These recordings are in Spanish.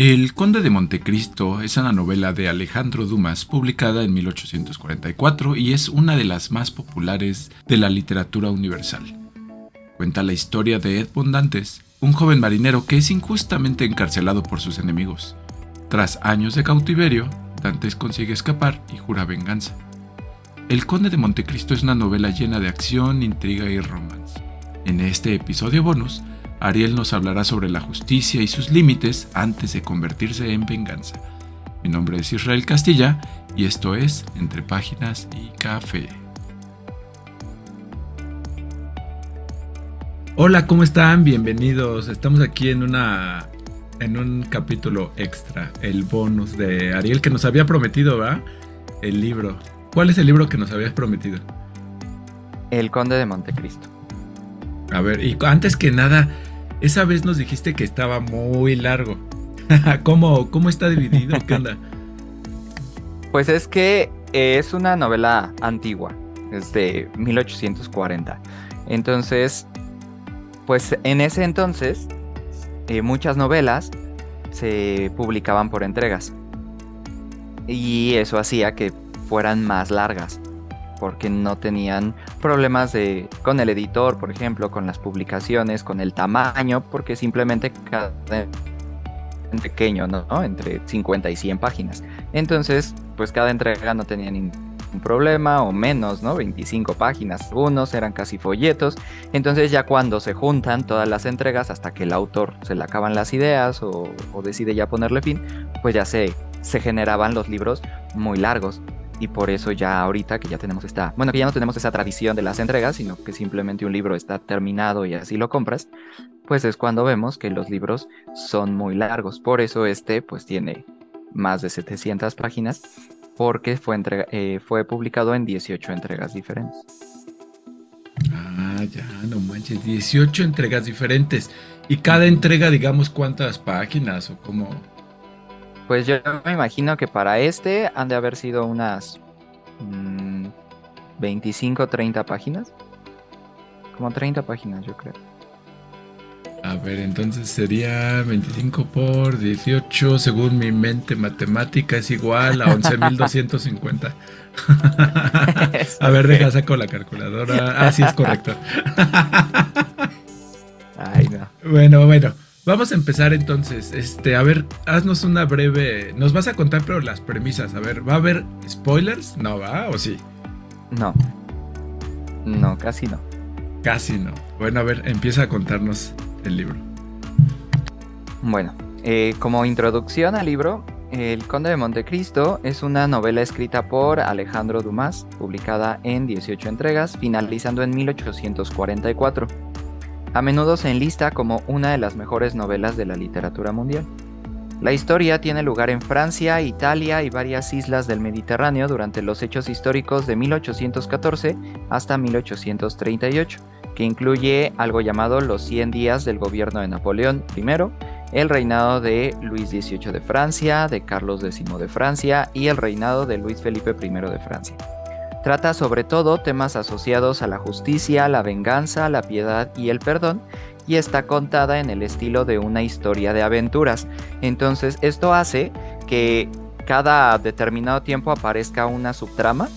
El Conde de Montecristo es una novela de Alejandro Dumas publicada en 1844 y es una de las más populares de la literatura universal. Cuenta la historia de Edmond Dantes, un joven marinero que es injustamente encarcelado por sus enemigos. Tras años de cautiverio, Dantes consigue escapar y jura venganza. El Conde de Montecristo es una novela llena de acción, intriga y romance. En este episodio bonus, Ariel nos hablará sobre la justicia y sus límites antes de convertirse en venganza. Mi nombre es Israel Castilla y esto es Entre Páginas y Café. Hola, ¿cómo están? Bienvenidos. Estamos aquí en una en un capítulo extra, el bonus de Ariel que nos había prometido, ¿verdad? El libro. ¿Cuál es el libro que nos habías prometido? El Conde de Montecristo. A ver, y antes que nada, esa vez nos dijiste que estaba muy largo. ¿Cómo, ¿Cómo está dividido? ¿Qué onda? Pues es que es una novela antigua, es de 1840. Entonces, pues en ese entonces, eh, muchas novelas se publicaban por entregas. Y eso hacía que fueran más largas porque no tenían problemas de, con el editor, por ejemplo, con las publicaciones, con el tamaño, porque simplemente cada pequeño, ¿no? Entre 50 y 100 páginas. Entonces, pues cada entrega no tenía ningún problema o menos, ¿no? 25 páginas, algunos eran casi folletos. Entonces ya cuando se juntan todas las entregas hasta que el autor se le acaban las ideas o, o decide ya ponerle fin, pues ya se, se generaban los libros muy largos y por eso ya ahorita que ya tenemos esta, bueno, que ya no tenemos esa tradición de las entregas, sino que simplemente un libro está terminado y así lo compras, pues es cuando vemos que los libros son muy largos. Por eso este pues tiene más de 700 páginas porque fue, eh, fue publicado en 18 entregas diferentes. Ah, ya, no manches, 18 entregas diferentes. ¿Y cada entrega, digamos, cuántas páginas o cómo? Pues yo me imagino que para este han de haber sido unas 25 25, 30 páginas. Como 30 páginas, yo creo. A ver, entonces sería 25 por 18, según mi mente matemática, es igual a 11.250. a ver, deja, saco la calculadora. Ah, sí, es correcto. Ay, no. Bueno, bueno. Vamos a empezar entonces. Este, a ver, haznos una breve. Nos vas a contar, pero las premisas. A ver, ¿va a haber spoilers? No, ¿va? ¿O sí? No. No, casi no. Casi no. Bueno, a ver, empieza a contarnos el libro. Bueno, eh, como introducción al libro, El Conde de Montecristo es una novela escrita por Alejandro Dumas, publicada en 18 entregas, finalizando en 1844 a menudo se enlista como una de las mejores novelas de la literatura mundial. La historia tiene lugar en Francia, Italia y varias islas del Mediterráneo durante los hechos históricos de 1814 hasta 1838, que incluye algo llamado los 100 días del gobierno de Napoleón I, el reinado de Luis XVIII de Francia, de Carlos X de Francia y el reinado de Luis Felipe I de Francia. Trata sobre todo temas asociados a la justicia, la venganza, la piedad y el perdón, y está contada en el estilo de una historia de aventuras. Entonces esto hace que cada determinado tiempo aparezca una subtrama,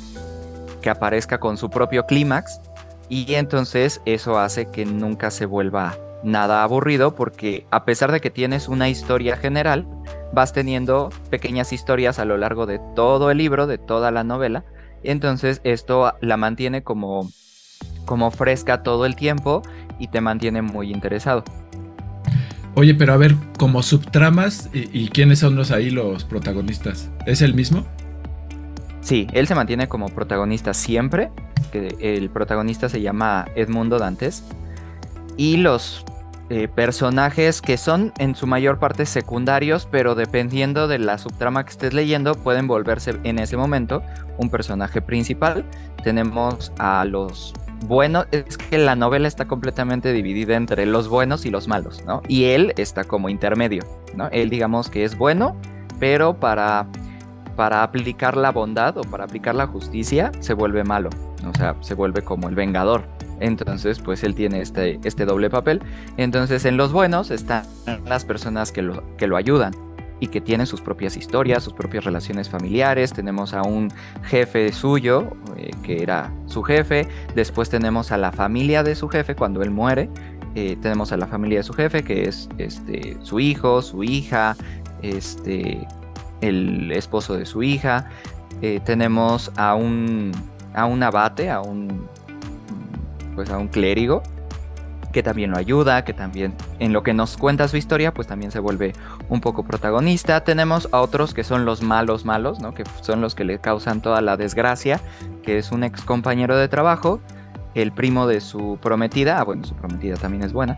que aparezca con su propio clímax, y entonces eso hace que nunca se vuelva nada aburrido porque a pesar de que tienes una historia general, vas teniendo pequeñas historias a lo largo de todo el libro, de toda la novela, entonces esto la mantiene como, como fresca todo el tiempo y te mantiene muy interesado. Oye, pero a ver, como subtramas, ¿y, quiénes son los ahí los protagonistas? ¿Es el mismo? Sí, él se mantiene como protagonista siempre. Que el protagonista se llama Edmundo Dantes. Y los eh, personajes que son en su mayor parte secundarios, pero dependiendo de la subtrama que estés leyendo, pueden volverse en ese momento un personaje principal. Tenemos a los buenos, es que la novela está completamente dividida entre los buenos y los malos, ¿no? Y él está como intermedio, ¿no? Él digamos que es bueno, pero para, para aplicar la bondad o para aplicar la justicia se vuelve malo, o sea, se vuelve como el vengador, entonces, pues él tiene este, este doble papel. Entonces, en los buenos están las personas que lo, que lo ayudan. y que tienen sus propias historias, sus propias relaciones familiares. Tenemos a un jefe suyo, eh, que era su jefe. Después tenemos a la familia de su jefe cuando él muere. Eh, tenemos a la familia de su jefe, que es este, su hijo, su hija, este, el esposo de su hija. Eh, tenemos a un, a un abate, a un, pues a un clérigo, que también lo ayuda, que también en lo que nos cuenta su historia, pues también se vuelve un poco protagonista. Tenemos a otros que son los malos malos, ¿no? Que son los que le causan toda la desgracia, que es un ex compañero de trabajo, el primo de su prometida, ah, bueno, su prometida también es buena,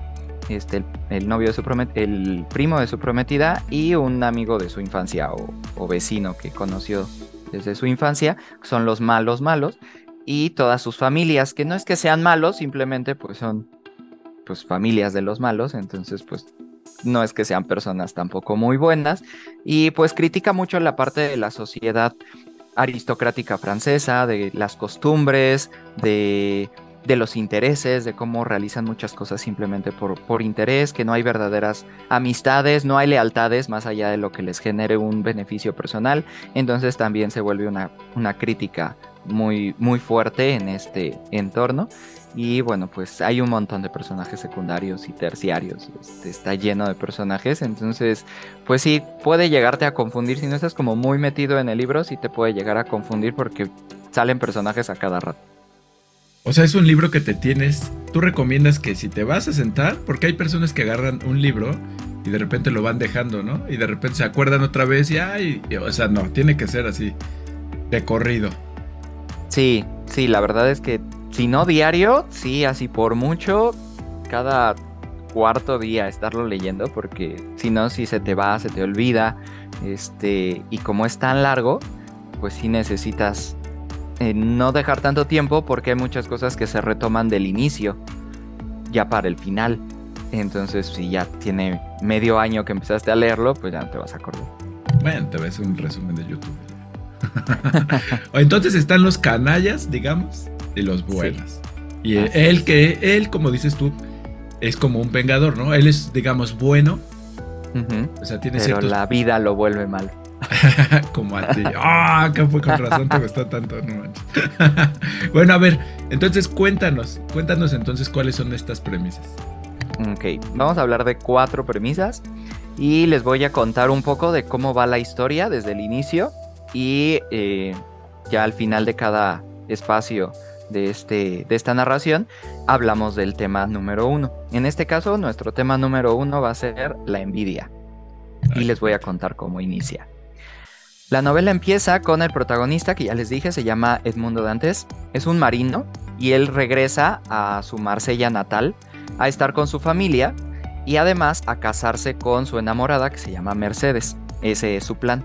este, el, novio de su el primo de su prometida y un amigo de su infancia o, o vecino que conoció desde su infancia, son los malos malos, y todas sus familias, que no es que sean malos, simplemente pues son pues familias de los malos, entonces pues no es que sean personas tampoco muy buenas y pues critica mucho la parte de la sociedad aristocrática francesa, de las costumbres, de, de los intereses, de cómo realizan muchas cosas simplemente por, por interés, que no hay verdaderas amistades, no hay lealtades más allá de lo que les genere un beneficio personal, entonces también se vuelve una, una crítica muy, muy fuerte en este entorno. Y bueno, pues hay un montón de personajes secundarios y terciarios. Este, está lleno de personajes. Entonces, pues sí, puede llegarte a confundir. Si no estás como muy metido en el libro, sí te puede llegar a confundir porque salen personajes a cada rato. O sea, es un libro que te tienes. Tú recomiendas que si te vas a sentar, porque hay personas que agarran un libro y de repente lo van dejando, ¿no? Y de repente se acuerdan otra vez y ay, o sea, no, tiene que ser así, de corrido. Sí, sí, la verdad es que si no diario, sí, así por mucho, cada cuarto día estarlo leyendo, porque si no, si se te va, se te olvida, este, y como es tan largo, pues sí necesitas eh, no dejar tanto tiempo porque hay muchas cosas que se retoman del inicio, ya para el final. Entonces, si ya tiene medio año que empezaste a leerlo, pues ya no te vas a acordar. Bueno, te ves un resumen de YouTube. Entonces están los canallas, digamos, y los buenos. Y él que, él, como dices tú, es como un vengador, ¿no? Él es, digamos, bueno. O sea, tiene Pero la vida lo vuelve mal. como a ti. ¡Ah! que fue con razón te gustó tanto, no bueno, a ver, entonces cuéntanos, cuéntanos entonces cuáles son estas premisas. Ok, vamos a hablar de cuatro premisas y les voy a contar un poco de cómo va la historia desde el inicio y eh, ya al final de cada espacio de, este, de esta narración hablamos del tema número uno. En este caso, nuestro tema número uno va a ser la envidia. Y les voy a contar cómo inicia. La novela empieza con el protagonista que ya les dije, se llama Edmundo Dantes. Es un marino y él regresa a su Marsella natal a estar con su familia y además a casarse con su enamorada que se llama Mercedes. Ese es su plan.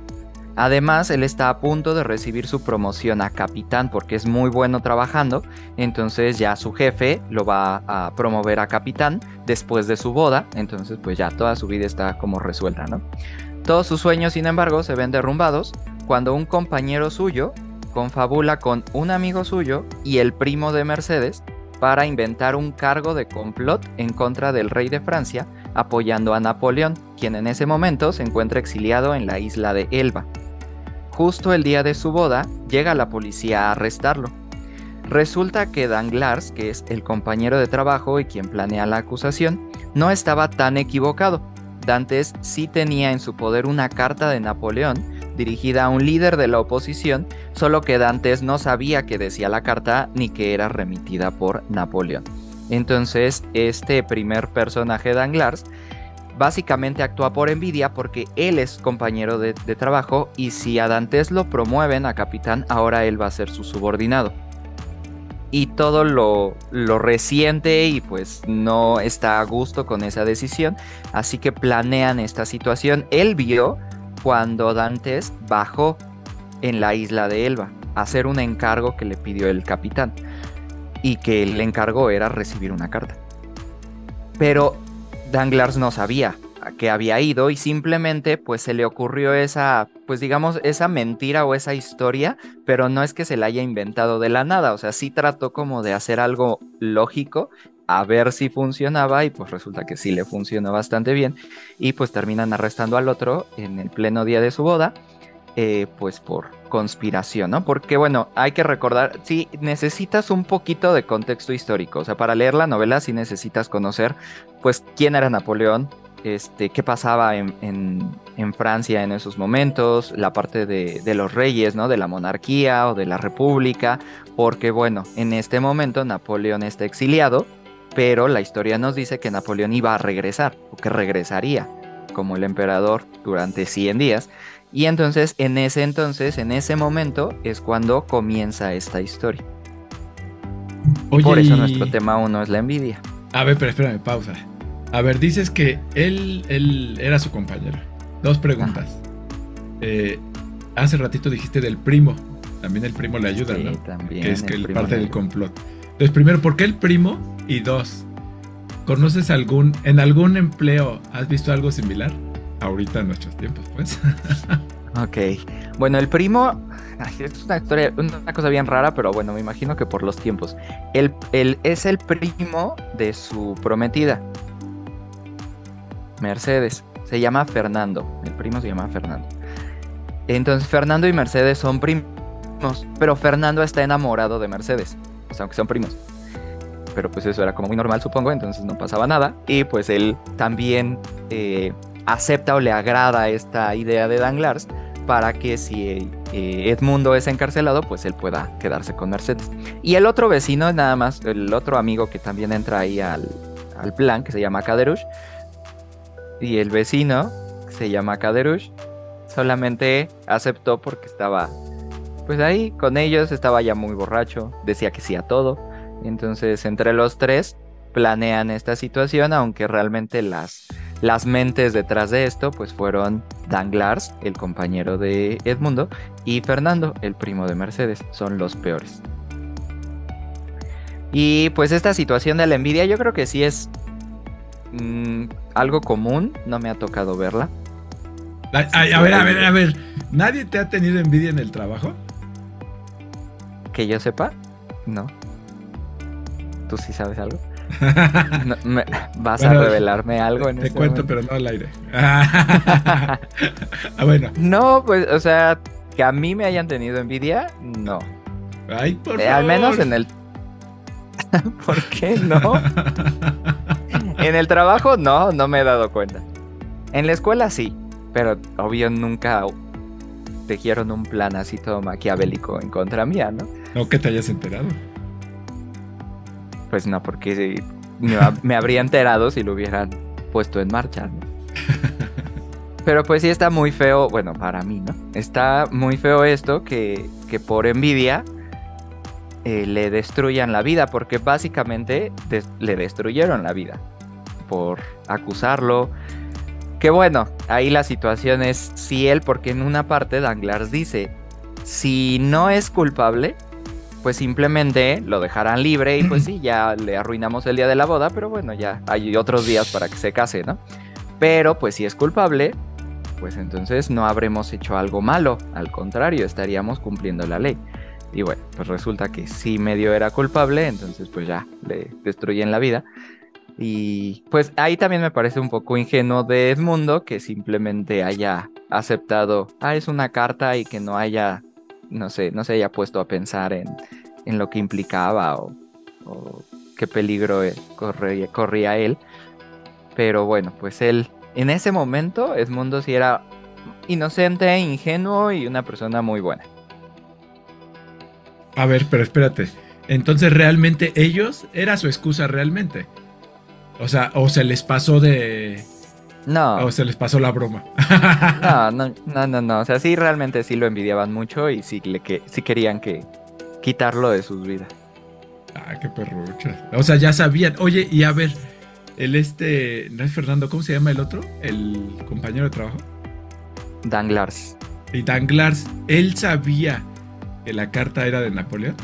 Además, él está a punto de recibir su promoción a capitán porque es muy bueno trabajando, entonces ya su jefe lo va a promover a capitán después de su boda, entonces pues ya toda su vida está como resuelta, ¿no? Todos sus sueños, sin embargo, se ven derrumbados cuando un compañero suyo confabula con un amigo suyo y el primo de Mercedes para inventar un cargo de complot en contra del rey de Francia, apoyando a Napoleón, quien en ese momento se encuentra exiliado en la isla de Elba. Justo el día de su boda, llega la policía a arrestarlo. Resulta que Danglars, que es el compañero de trabajo y quien planea la acusación, no estaba tan equivocado. Dantes sí tenía en su poder una carta de Napoleón dirigida a un líder de la oposición, solo que Dantes no sabía qué decía la carta ni que era remitida por Napoleón. Entonces, este primer personaje Danglars básicamente actúa por envidia porque él es compañero de, trabajo y si a Dantes lo promueven a capitán, ahora él va a ser su subordinado. Y todo lo, lo resiente y pues no está a gusto con esa decisión, así que planean esta situación. Él vio cuando Dantes bajó en la isla de Elba a hacer un encargo que le pidió el capitán y que el encargo era recibir una carta. Pero Danglars no sabía a qué había ido y simplemente pues se le ocurrió esa, pues digamos, esa mentira o esa historia, pero no es que se la haya inventado de la nada, o sea, sí trató como de hacer algo lógico a ver si funcionaba y pues resulta que sí le funcionó bastante bien y pues terminan arrestando al otro en el pleno día de su boda, eh, pues por conspiración, ¿no? Porque bueno, hay que recordar, sí, necesitas un poquito de contexto histórico, o sea, para leer la novela sí necesitas conocer pues quién era Napoleón, este, qué pasaba en, Francia en esos momentos, la parte de, de, los reyes, ¿no? De la monarquía o de la república, porque bueno, en este momento Napoleón está exiliado, pero la historia nos dice que Napoleón iba a regresar, o que regresaría como el emperador durante 100 días, y entonces en ese entonces, en ese momento, es cuando comienza esta historia. Por eso nuestro tema uno es la envidia. A ver, pero espérame, pausa. A ver, dices que él, él era su compañero. Dos preguntas. Eh, hace ratito dijiste del primo. También el primo le ayuda, ¿no? También que es que el parte del complot. Entonces, primero, ¿por qué el primo? Y dos, ¿conoces algún, en algún empleo, has visto algo similar? Ahorita en nuestros tiempos, pues. ok. Bueno, el primo, es una historia, una cosa bien rara, pero bueno, me imagino que por los tiempos. Él, él es el primo de su prometida. Mercedes. Se llama Fernando. El primo se llama Fernando. Entonces Fernando y Mercedes son primos. Pero Fernando está enamorado de Mercedes. O sea, aunque son primos. Pero pues eso era como muy normal, supongo. Entonces no pasaba nada. Y pues él también eh, acepta o le agrada esta idea de Danglars para que si eh, Edmundo es encarcelado, pues él pueda quedarse con Mercedes. Y el otro vecino, nada más, el otro amigo que también entra ahí al, al plan, que se llama Caderush, y el vecino, que se llma Kaderush, solamente aceptó porque estaba pues ahí con ellos, estaba ya muy borracho, decía que sí a todo. Entonces, entre los tres planean esta situación, aunque realmente las, las mentes detrás de esto pues fueron Danglars, el compañero de Edmundo, y Fernando, el primo de Mercedes, son los peores. Y pues esta situación de la envidia yo creo que sí es Mm, algo común, no me ha tocado verla. a ver, a ver, a ver. ¿Nadie te ha tenido envidia en el trabajo? Que yo sepa, no. ¿Tú sí sabes algo? ¿Vas a revelarme algo en Te cuento, pero no al aire. ah, bueno. No, pues, o sea, que a mí me hayan tenido envidia, no. Ay, por eh, Al menos en el. ¿Por qué no? en el trabajo no, no me he dado cuenta. En la escuela sí, pero obvio nunca tejieron un plan así todo maquiavélico en contra mía, ¿no? No que te hayas enterado. Pues no, porque me, habría enterado si lo hubieran puesto en marcha, ¿no? Pero pues sí está muy feo, bueno, para mí, ¿no? Está muy feo esto que, que por envidia eh, le destruyan la vida, porque básicamente le destruyeron la vida por acusarlo. Que bueno, ahí la situación es si él, porque en una parte Danglars dice, si no es culpable, pues simplemente lo dejarán libre y pues sí, ya le arruinamos el día de la boda, pero bueno, ya hay otros días para que se case, ¿no? Pero pues si es culpable, pues entonces no habremos hecho algo malo, al contrario, estaríamos cumpliendo la ley. Y bueno, pues resulta que si medio era culpable, entonces pues ya le destruyen la vida. Y pues ahí también me parece un poco ingenuo de Edmundo que simplemente haya aceptado, ah, es una carta y que no haya, no sé, no se haya puesto a pensar en, en lo que implicaba o, qué peligro eh, corría, corría él. Pero bueno, pues él, en ese momento, Edmundo sí era inocente, ingenuo y una persona muy buena. A ver, pero espérate. Entonces realmente ellos era su excusa realmente. O sea, o se les pasó de. No. O se les pasó la broma. no, no, no, no, no. O sea, sí, realmente sí lo envidiaban mucho y sí, le que, sí querían que quitarlo de sus vidas. Ah, qué perrucha. O sea, ya sabían. Oye, y a ver, el este. ¿No es Fernando? ¿Cómo se llama el otro? El compañero de trabajo. Danglars. Y Danglars, ¿él sabía que la carta era de Napoleón?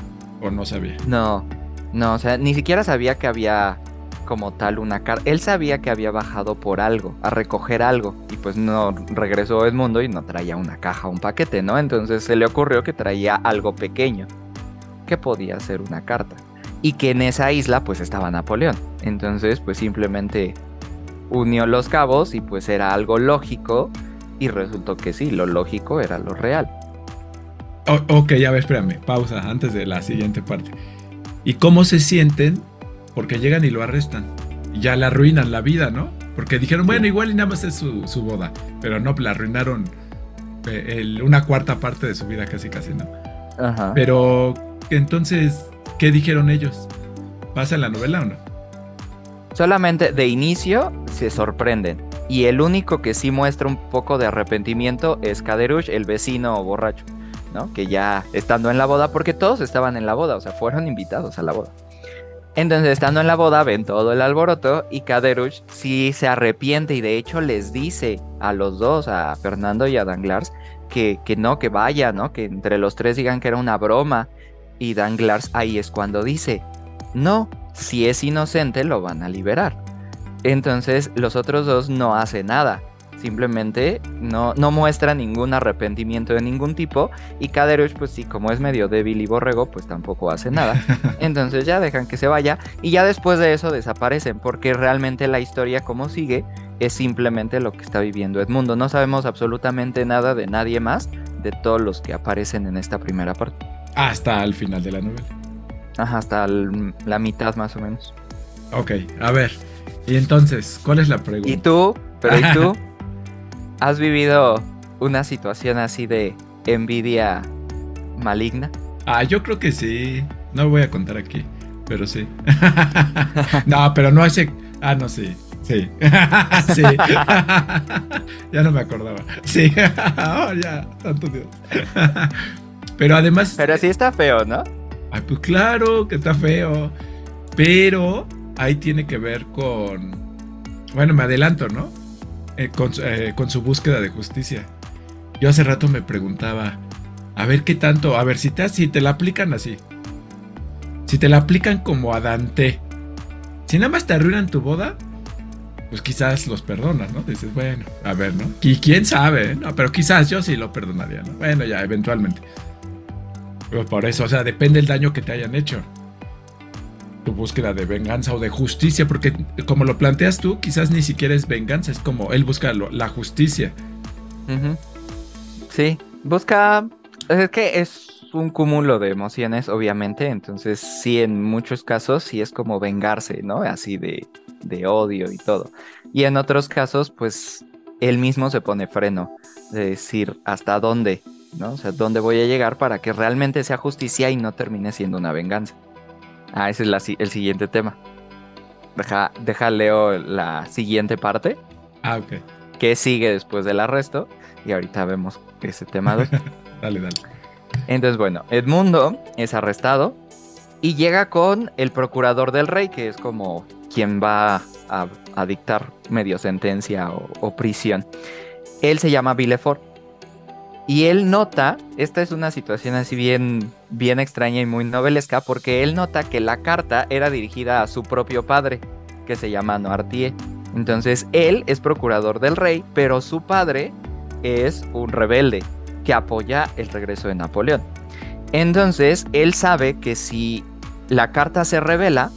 ¿O no sabía? No, no, o sea, ni siquiera sabía que había como tal una carta. Él sabía que había bajado por algo, a recoger algo, y pues no regresó Edmundo y no traía una caja, un paquete, ¿no? Entonces se le ocurrió que traía algo pequeño, que podía ser una carta. y que en esa isla pues estaba Napoleón. Entonces pues simplemente unió los cabos y pues era algo lógico y resultó que sí, lo lógico era lo real. ok, ya ver, espérame, pausa antes de la siguiente parte. ¿Y cómo se sienten? Porque llegan y lo arrestan. Y ya le arruinan la vida, ¿no? Porque dijeron, bueno, igual y nada más es su, su boda. Pero no, le arruinaron eh, una cuarta parte de su vida, casi, casi, ¿no? Ajá. Pero entonces, ¿qué dijeron ellos? ¿Pasa en la novela o no? Solamente de inicio se sorprenden. Y el único que sí muestra un poco de arrepentimiento es Kaderush, el vecino borracho, ¿no? Que ya estando en la boda, porque todos estaban en la boda, o sea, fueron invitados a la boda. Entonces, estando en la boda, ven todo el alboroto y Kaderush sí se arrepiente y de hecho les dice a los dos, a Fernando y a Danglars, que, que no, que vaya, ¿no? Que entre los tres digan que era una broma. Y Danglars ahí es cuando dice, no, si es inocente lo van a liberar. Entonces los otros dos no hacen nada. Simplemente no, no muestra ningún arrepentimiento de ningún tipo. Y Kaderush, pues sí, como es medio débil y borrego, pues tampoco hace nada. Entonces ya dejan que se vaya. Y ya después de eso desaparecen. Porque realmente la historia como sigue es simplemente lo que está viviendo Edmundo. No sabemos absolutamente nada de nadie más de todos los que aparecen en esta primera parte. Hasta el final de la novela. Ajá, hasta la mitad más o menos. Ok, a ver. Y entonces, ¿cuál es la pregunta? ¿Y tú? ¿Pero y tú? ¿Has vivido una situación así de envidia maligna? Ah, yo creo que sí. No voy a contar aquí, pero sí. no, pero no hace. Ah, no, sí. Sí. sí. ya no me acordaba. Sí. oh, ya, tanto Dios. pero además. Pero sí está feo, ¿no? Ay, pues claro que está feo. Pero ahí tiene que ver con. Bueno, me adelanto, ¿no? Eh, eh, con, su búsqueda de justicia. Yo hace rato me preguntaba, a ver qué tanto, a ver si te, si te la aplican así. Si te la aplican como a Dante. Si nada más te arruinan tu boda, pues quizás los perdonas, ¿no? Dices, bueno, a ver, ¿no? Y quién sabe, ¿no? Pero quizás yo sí lo perdonaría, ¿no? Bueno, ya, eventualmente. Pero por eso, o sea, depende del daño que te hayan hecho tu búsqueda de venganza o de justicia, porque como lo planteas tú, quizás ni siquiera es venganza, es como él busca la justicia. Sí, busca, es que es un cúmulo de emociones, obviamente, entonces sí, en muchos casos sí es como vengarse, ¿no? Así de, de odio y todo. Y en otros casos, pues él mismo se pone freno, de decir hasta dónde, ¿no? O sea, dónde voy a llegar para que realmente sea justicia y no termine siendo una venganza. Ah, ese es el siguiente tema. Deja, deja leo la siguiente parte. Ah, ok. Que sigue después del arresto. Y ahorita vemos ese tema. dale, dale. Entonces, bueno, Edmundo es arrestado y llega con el procurador del rey, que es como quien va a, dictar medio sentencia o, o, prisión. Él se llama Villefort y él nota, esta es una situación así bien, bien extraña y muy novelesca, porque él nota que la carta era dirigida a su propio padre, que se llama Noirtier. Entonces él es procurador del rey, pero su padre es un rebelde que apoya el regreso de Napoleón. Entonces él sabe que si la carta se revela,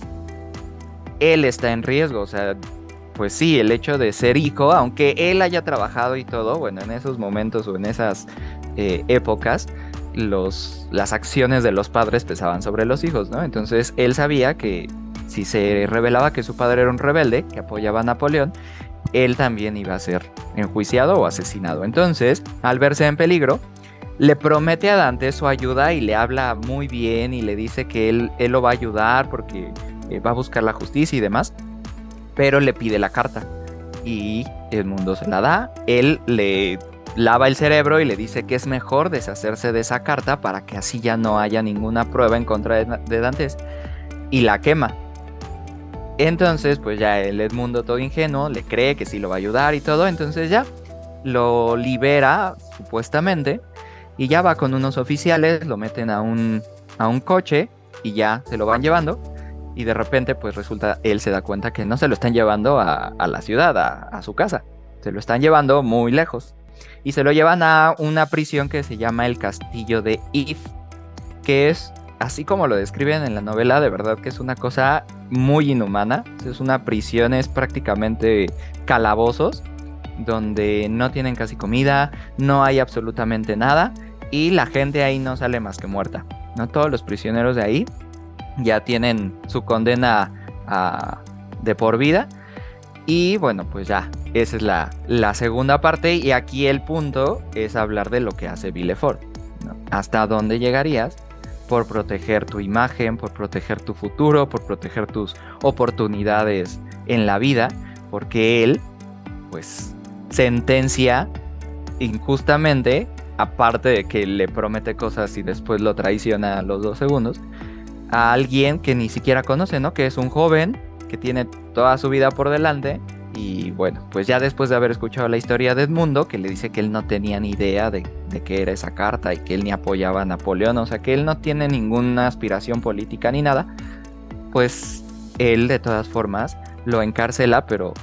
él está en riesgo, o sea, pues sí, el hecho de ser hijo, aunque él haya trabajado y todo, bueno, en esos momentos o en esas eh, épocas, las acciones de los padres pesaban sobre los hijos, ¿no? Entonces él sabía que si se revelaba que su padre era un rebelde, que apoyaba a Napoleón, él también iba a ser enjuiciado o asesinado. Entonces, al verse en peligro, le promete a Dante su ayuda y le habla muy bien y le dice que él, él lo va a ayudar porque eh, va a buscar la justicia y demás pero le pide la carta y el mundo se la da. Él le lava el cerebro y le dice que es mejor deshacerse de esa carta para que así ya no haya ninguna prueba en contra de, Dantes y la quema. Entonces, pues ya el Edmundo todo ingenuo le cree que sí lo va a ayudar y todo, entonces ya lo libera supuestamente y ya va con unos oficiales, lo meten a un, a un coche y ya se lo van llevando y de repente pues resulta, él se da cuenta que no se lo están llevando a, la ciudad, a, su casa, se lo están llevando muy lejos y se lo llevan a una prisión que se llama el castillo de If, que es así como lo describen en la novela, de verdad que es una cosa muy inhumana. Es una prisión, es prácticamente calabozos, donde no tienen casi comida, no hay absolutamente nada y la gente ahí no sale más que muerta. ¿no? Todos los prisioneros de ahí ya tienen su condena de por vida. Y bueno, pues ya, esa es la, la, segunda parte y aquí el punto es hablar de lo que hace Villefort. ¿Hasta dónde llegarías por proteger tu imagen, por proteger tu futuro, por proteger tus oportunidades en la vida, porque él, pues, sentencia injustamente, aparte de que le promete cosas y después lo traiciona a los dos segundos, a alguien que ni siquiera conoce, ¿no? Que es un joven que tiene toda su vida por delante y bueno, pues ya después de haber escuchado la historia de Edmundo, que le dice que él no tenía ni idea de, qué era esa carta y que él ni apoyaba a Napoleón, o sea que él no tiene ninguna aspiración política ni nada, pues él de todas formas lo encarcela, pero,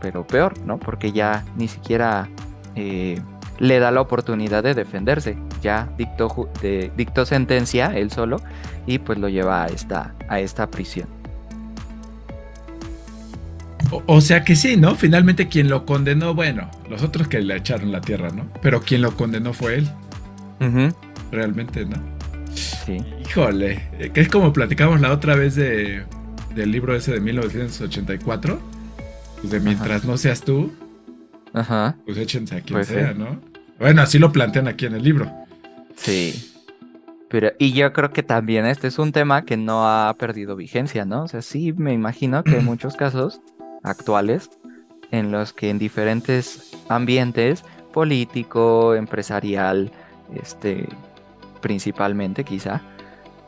pero peor, ¿no? Porque ya ni siquiera eh, le da la oportunidad de defenderse, ya dictó, dictó sentencia él solo y pues lo lleva a esta, a esta prisión. O, sea que sí, ¿no? Finalmente quien lo condenó, bueno, los otros que le echaron la tierra, ¿no? Pero quien lo condenó fue él. Realmente, ¿no? Sí. Híjole, eh, que es como platicamos la otra vez de, del libro ese de 1984. Pues de mientras no seas tú, Ajá. pues échense a quien pues sea, ¿no? Bueno, así lo plantean aquí en el libro. Sí. Pero, y yo creo que también este es un tema que no ha perdido vigencia, ¿no? O sea, sí me imagino que en muchos casos actuales en los que en diferentes ambientes, político, empresarial, este, principalmente quizá,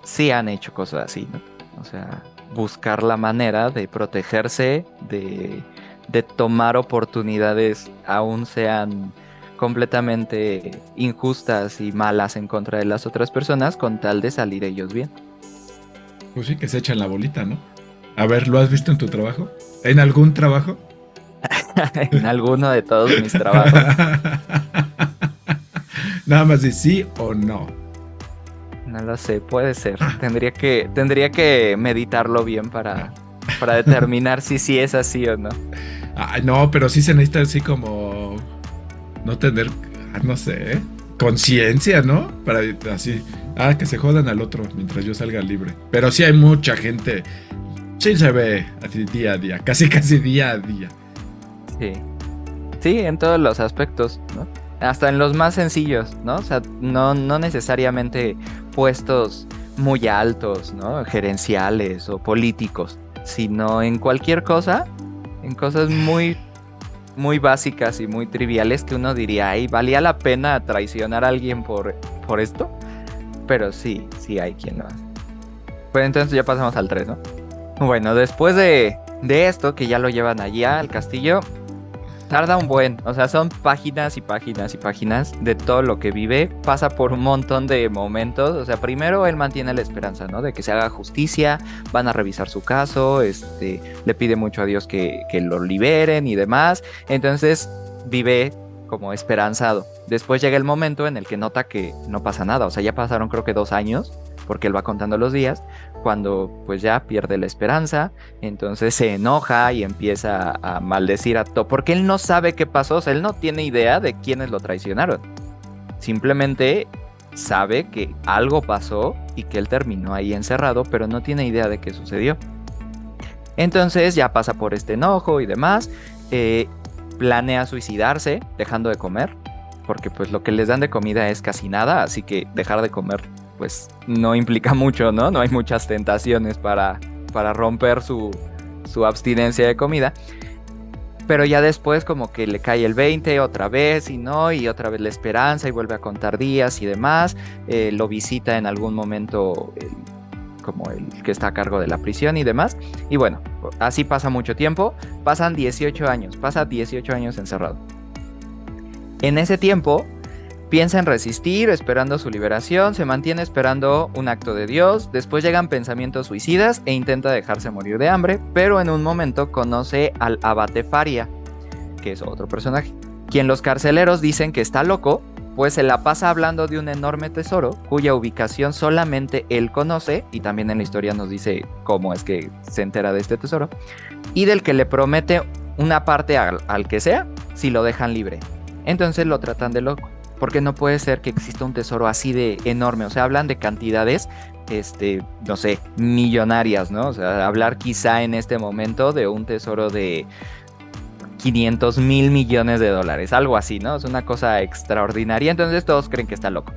sí han hecho cosas así, ¿no? O sea, buscar la manera de protegerse, de, de tomar oportunidades, aún sean completamente injustas y malas en contra de las otras personas, con tal de salir ellos bien. Pues sí, que se echan la bolita, ¿no? A ver, ¿lo has visto en tu trabajo? ¿En algún trabajo? en alguno de todos mis trabajos. Nada más de sí o no. No lo sé, puede ser. Tendría que, tendría que meditarlo bien para, para determinar si sí es así o no. Ay, no, pero sí se necesita así como no tener, no sé, conciencia, ¿no? Para así, ah, que se jodan al otro mientras yo salga libre. Pero sí hay mucha gente Sí se ve así día a día, casi casi día a día. Sí. Sí, en todos los aspectos, ¿no? Hasta en los más sencillos, ¿no? O sea, no, no necesariamente puestos muy altos, ¿no? Gerenciales o políticos, sino en cualquier cosa, en cosas muy, muy básicas y muy triviales que uno diría, ay, ¿valía la pena traicionar a alguien por, por esto? Pero sí, sí hay quien lo hace. Pues entonces ya pasamos al 3, ¿no? Bueno, después de, esto, que ya lo llevan allá al castillo, tarda un buen, o sea, son páginas y páginas y páginas de todo lo que vive, pasa por un montón de momentos, o sea, primero él mantiene la esperanza, ¿no? De que se haga justicia, van a revisar su caso, este, le pide mucho a Dios que, que lo liberen y demás, entonces vive como esperanzado. Después llega el momento en el que nota que no pasa nada, o sea, ya pasaron creo que dos años, porque él va contando los días, cuando pues ya pierde la esperanza, entonces se enoja y empieza a maldecir a todo, porque él no sabe qué pasó, o sea, él no tiene idea de quiénes lo traicionaron. Simplemente sabe que algo pasó y que él terminó ahí encerrado, pero no tiene idea de qué sucedió. Entonces ya pasa por este enojo y demás, eh, planea suicidarse dejando de comer, porque pues lo que les dan de comida es casi nada, así que dejar de comer pues no implica mucho, ¿no? No hay muchas tentaciones para, para romper su, su abstinencia de comida. Pero ya después como que le cae el 20 otra vez y no, y otra vez la esperanza y vuelve a contar días y demás. Eh, lo visita en algún momento como el que está a cargo de la prisión y demás. Y bueno, así pasa mucho tiempo. Pasan 18 años, pasa 18 años encerrado. En ese tiempo Piensa en resistir, esperando su liberación, se mantiene esperando un acto de Dios, después llegan pensamientos suicidas e intenta dejarse morir de hambre, pero en un momento conoce al abate Faria, que es otro personaje, quien los carceleros dicen que está loco después se la pasa hablando de un enorme tesoro cuya ubicación solamente él conoce y también en la historia nos dice cómo es que se entera de este tesoro y del que le promete una parte al, al que sea si lo dejan libre. Entonces lo tratan de loco porque no puede ser que exista un tesoro así de enorme, o sea, hablan de cantidades este, no sé, millonarias, ¿no? O sea, hablar quizá en este momento de un tesoro de 500 mil millones de dólares, algo así, ¿no? Es una cosa extraordinaria, entonces todos creen que está loco.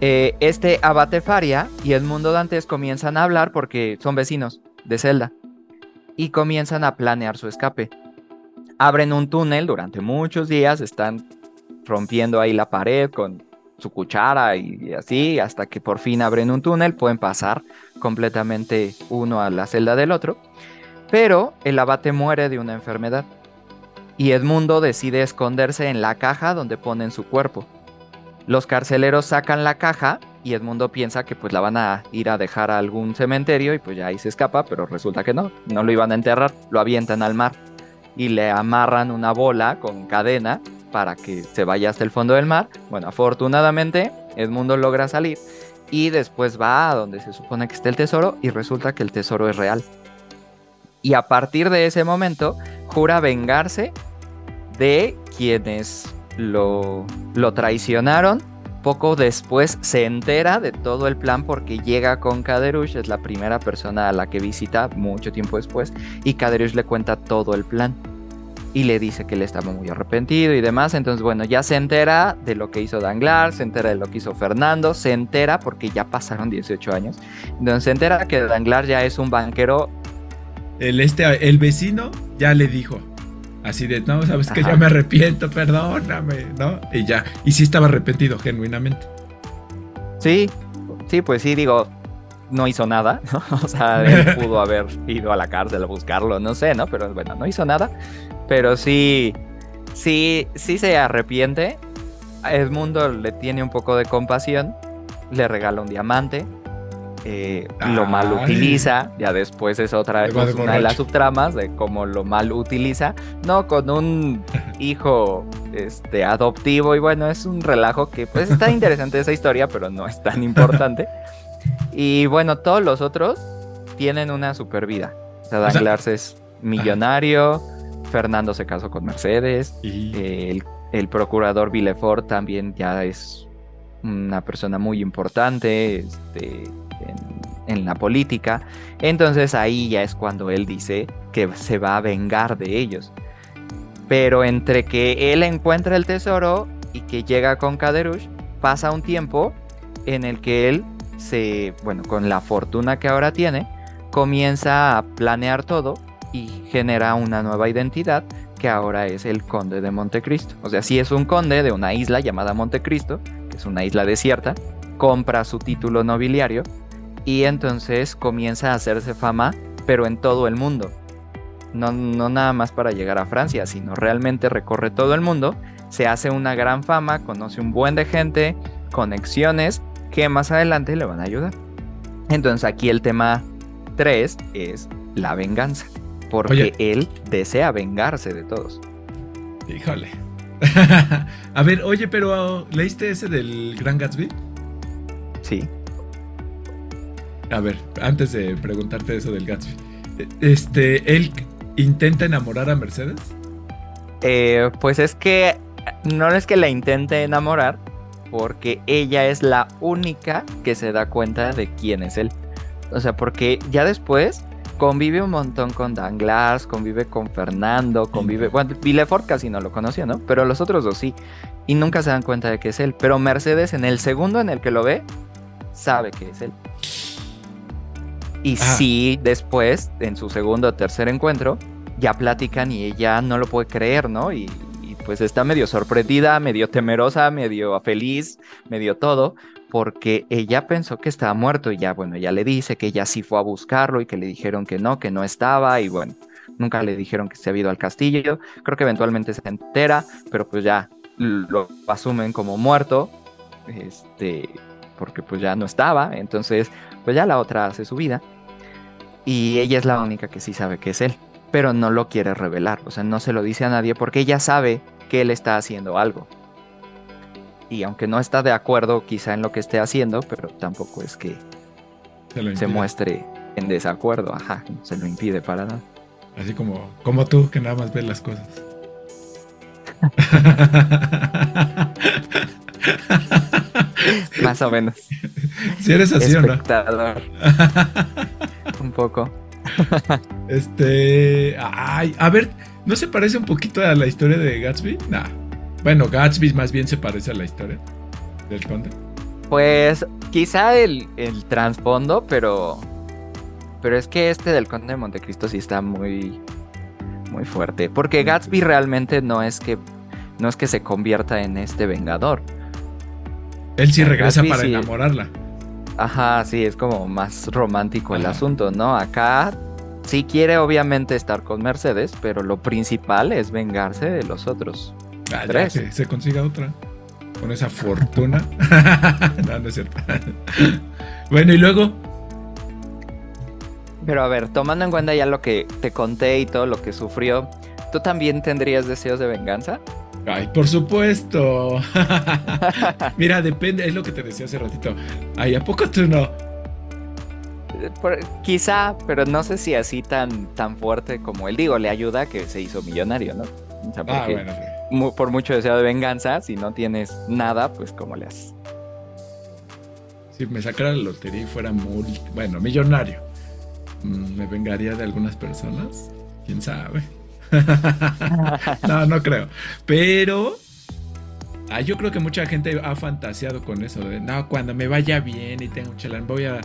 Eh, este abate Faria y el mundo Dantes comienzan a hablar porque son vecinos de Zelda y comienzan a planear su escape. Abren un túnel durante muchos días, están rompiendo ahí la pared con su cuchara y así, hasta que por fin abren un túnel, pueden pasar completamente uno a la celda del otro. Pero el abate muere de una enfermedad y Edmundo decide esconderse en la caja donde ponen su cuerpo. Los carceleros sacan la caja y Edmundo piensa que pues la van a ir a dejar a algún cementerio y pues ya ahí se escapa, pero resulta que no, no lo iban a enterrar, lo avientan al mar y le amarran una bola con cadena para que se vaya hasta el fondo del mar. Bueno, afortunadamente Edmundo logra salir y después va a donde se supone que está el tesoro y resulta que el tesoro es real. Y a partir de ese momento jura vengarse de quienes lo, lo traicionaron. Poco después se entera de todo el plan porque llega con Kaderush, es la primera persona a la que visita mucho tiempo después, y Kaderush le cuenta todo el plan y le dice que él estaba muy arrepentido y demás. Entonces, bueno, ya se entera de lo que hizo Danglar, se entera de lo que hizo Fernando, se entera porque ya pasaron 18 años. Entonces se entera que Danglar ya es un banquero. El, este, el vecino ya le dijo. Así de, no, sabes que ya me arrepiento, perdóname, ¿no? Y ya, y sí estaba arrepentido genuinamente. Sí, sí, pues sí, digo, no hizo nada, ¿no? O sea, él pudo haber ido a la cárcel a buscarlo, no sé, ¿no? Pero bueno, no hizo nada. Pero sí, sí, sí se arrepiente. Edmundo le tiene un poco de compasión, le regala un diamante, eh, lo mal utiliza, ya después es otra es una de las subtramas de cómo lo mal utiliza, no con un hijo este adoptivo y bueno, es un relajo que pues está interesante esa historia, pero no es tan importante. Y bueno, todos los otros tienen una super vida. O sea, Danglars es millonario, Fernando se casó con Mercedes, el, procurador Villefort también ya es una persona muy importante este, en, la política. Entonces ahí ya es cuando él dice que se va a vengar de ellos. Pero entre que él encuentra el tesoro y que llega con Kaderush, pasa un tiempo en el que él se, bueno, con la fortuna que ahora tiene, comienza a planear todo y genera una nueva identidad que ahora es el conde de Montecristo. O sea, si es un conde de una isla llamada Montecristo, que es una isla desierta, compra su título nobiliario y entonces comienza a hacerse fama, pero en todo el mundo. No, no nada más para llegar a Francia, sino realmente recorre todo el mundo, se hace una gran fama, conoce un buen de gente, conexiones que más adelante le van a ayudar. Entonces aquí el tema 3 es la venganza porque él desea vengarse de todos. Híjole. a ver, oye, pero ¿leíste ese del Gran Gatsby? Sí. A ver, antes de preguntarte eso del Gatsby, este, ¿él intenta enamorar a Mercedes? Eh, pues es que no es que la intente enamorar, porque ella es la única que se da cuenta de quién es él. O sea, porque ya después convive un montón con Danglars, convive con Fernando, convive. Bueno, Villefort casi no lo conoció, ¿no? Pero los otros dos sí. Y nunca se dan cuenta de que es él. Pero Mercedes, en el segundo en el que lo ve, sabe que es él. Y ah. sí, después, en su segundo o tercer encuentro, ya platican y ella no lo puede creer, ¿no? Y pues está medio sorprendida, medio temerosa, medio feliz, medio todo, porque ella pensó que estaba muerto y ya, bueno, ella le dice que ella sí fue a buscarlo y que le dijeron que no, que no estaba y bueno, nunca le dijeron que se había ido al castillo. Creo que eventualmente se entera, pero pues ya lo asumen como muerto, este, porque pues ya no estaba, entonces pues ya la otra hace su vida y ella es la única que sí sabe que es él, pero no lo quiere revelar, o sea, no se lo dice a nadie porque ella sabe que él está haciendo algo. y aunque no está de acuerdo quizá en lo que esté haciendo, pero tampoco es que se, muestre en desacuerdo, ajá, se lo impide para nada. Así como, como tú, que nada más ves las cosas. más o menos. Si eres así o no. un poco. este, ay, a ver, ¿no se parece un poquito a la historia de Gatsby? Nah. Bueno, Gatsby más bien se parece a la historia del conde. Pues quizá el, el trasfondo, pero. Pero es que este del conde de Montecristo sí está muy. Muy fuerte. Porque Gatsby realmente no es que. No es que se convierta en este vengador. Él sí regresa para enamorarla. Ajá, sí, es como más romántico el asunto, ¿no? Acá sí quiere obviamente estar con Mercedes, pero lo principal es vengarse de los otros. Ah, ya que se consiga otra. Con esa fortuna. no, no es cierto. bueno, y luego. Pero a ver, tomando en cuenta ya lo que te conté y todo lo que sufrió, ¿tú también tendrías deseos de venganza? Ay, por supuesto. Mira, depende, es lo que te decía hace ratito. Ay, ¿a poco tú no? Quizá, pero no sé si así tan, tan fuerte como él. Digo, le ayuda que se hizo millonario, ¿no? ah, bueno, sí por mucho deseo de venganza, si no tienes nada, pues ¿cómo le haces? Si me sacara la lotería y fuera muy, bueno, millonario, mm, ¿me vengaría de algunas personas? ¿Quién sabe? no, no creo. Pero ah, yo creo que mucha gente ha fantaseado con eso de, no, cuando me vaya bien y tengo chalán, voy a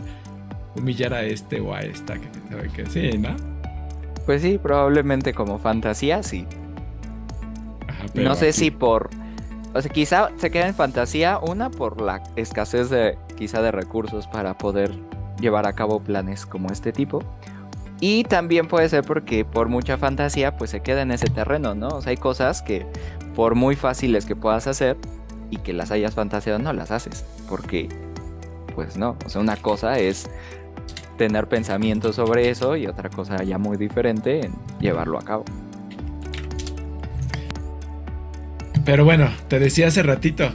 humillar a este o a esta, que sabe que sí, ¿no? Pues sí, probablemente como fantasía, sí no sé si por... O sea, quizá se queda en fantasía, una por la escasez de quizá de recursos para poder llevar a cabo planes como este tipo. Y también puede ser porque por mucha fantasía pues se queda en ese terreno, ¿no? O sea, hay cosas que por muy fáciles que puedas hacer y que las hayas fantaseado no las haces. Porque pues no, o sea, una cosa es tener pensamientos sobre eso y otra cosa ya muy diferente en llevarlo a cabo. Pero bueno, te decía hace ratito,